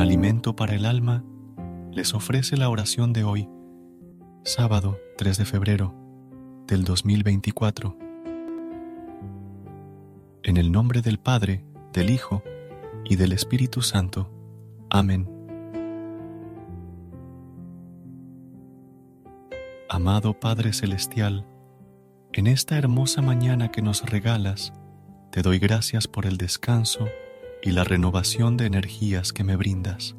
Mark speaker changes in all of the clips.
Speaker 1: Alimento para el alma les ofrece la oración de hoy, sábado 3 de febrero del 2024. En el nombre del Padre, del Hijo y del Espíritu Santo. Amén. Amado Padre Celestial, en esta hermosa mañana que nos regalas, te doy gracias por el descanso y la renovación de energías que me brindas.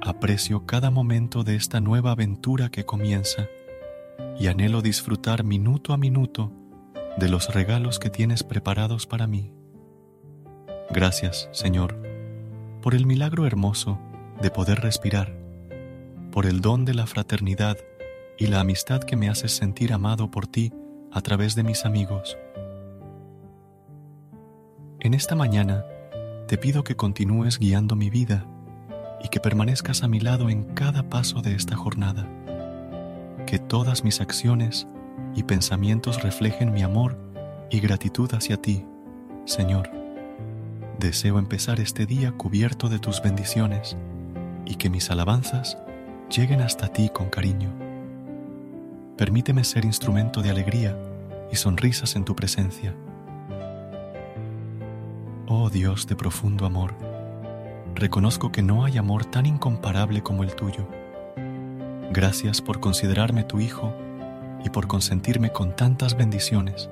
Speaker 1: Aprecio cada momento de esta nueva aventura que comienza y anhelo disfrutar minuto a minuto de los regalos que tienes preparados para mí. Gracias, Señor, por el milagro hermoso de poder respirar, por el don de la fraternidad y la amistad que me haces sentir amado por ti a través de mis amigos. En esta mañana, te pido que continúes guiando mi vida y que permanezcas a mi lado en cada paso de esta jornada. Que todas mis acciones y pensamientos reflejen mi amor y gratitud hacia ti, Señor. Deseo empezar este día cubierto de tus bendiciones y que mis alabanzas lleguen hasta ti con cariño. Permíteme ser instrumento de alegría y sonrisas en tu presencia Oh Dios de profundo amor, reconozco que no hay amor tan incomparable como el tuyo. Gracias por considerarme tu Hijo y por consentirme con tantas bendiciones.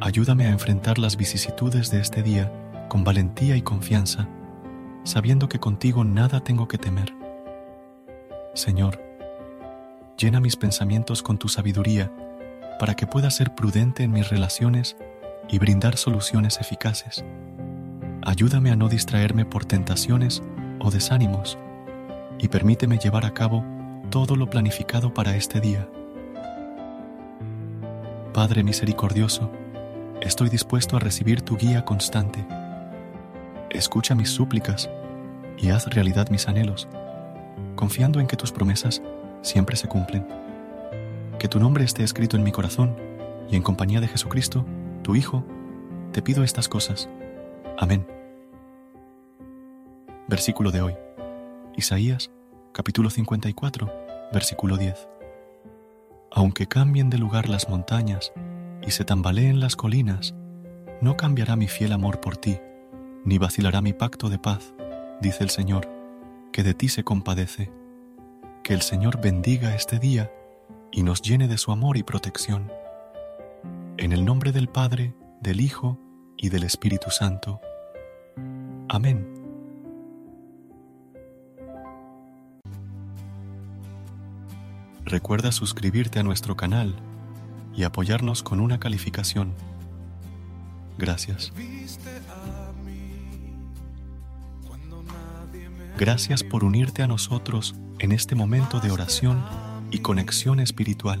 Speaker 1: Ayúdame a enfrentar las vicisitudes de este día con valentía y confianza, sabiendo que contigo nada tengo que temer. Señor, llena mis pensamientos con tu sabiduría para que pueda ser prudente en mis relaciones y brindar soluciones eficaces. Ayúdame a no distraerme por tentaciones o desánimos y permíteme llevar a cabo todo lo planificado para este día. Padre misericordioso, estoy dispuesto a recibir tu guía constante. Escucha mis súplicas y haz realidad mis anhelos, confiando en que tus promesas siempre se cumplen. Que tu nombre esté escrito en mi corazón y en compañía de Jesucristo, Hijo, te pido estas cosas. Amén. Versículo de hoy. Isaías, capítulo 54, versículo 10. Aunque cambien de lugar las montañas y se tambaleen las colinas, no cambiará mi fiel amor por ti, ni vacilará mi pacto de paz, dice el Señor, que de ti se compadece. Que el Señor bendiga este día y nos llene de su amor y protección. En el nombre del Padre, del Hijo y del Espíritu Santo. Amén. Recuerda suscribirte a nuestro canal y apoyarnos con una calificación. Gracias. Gracias por unirte a nosotros en este momento de oración y conexión espiritual.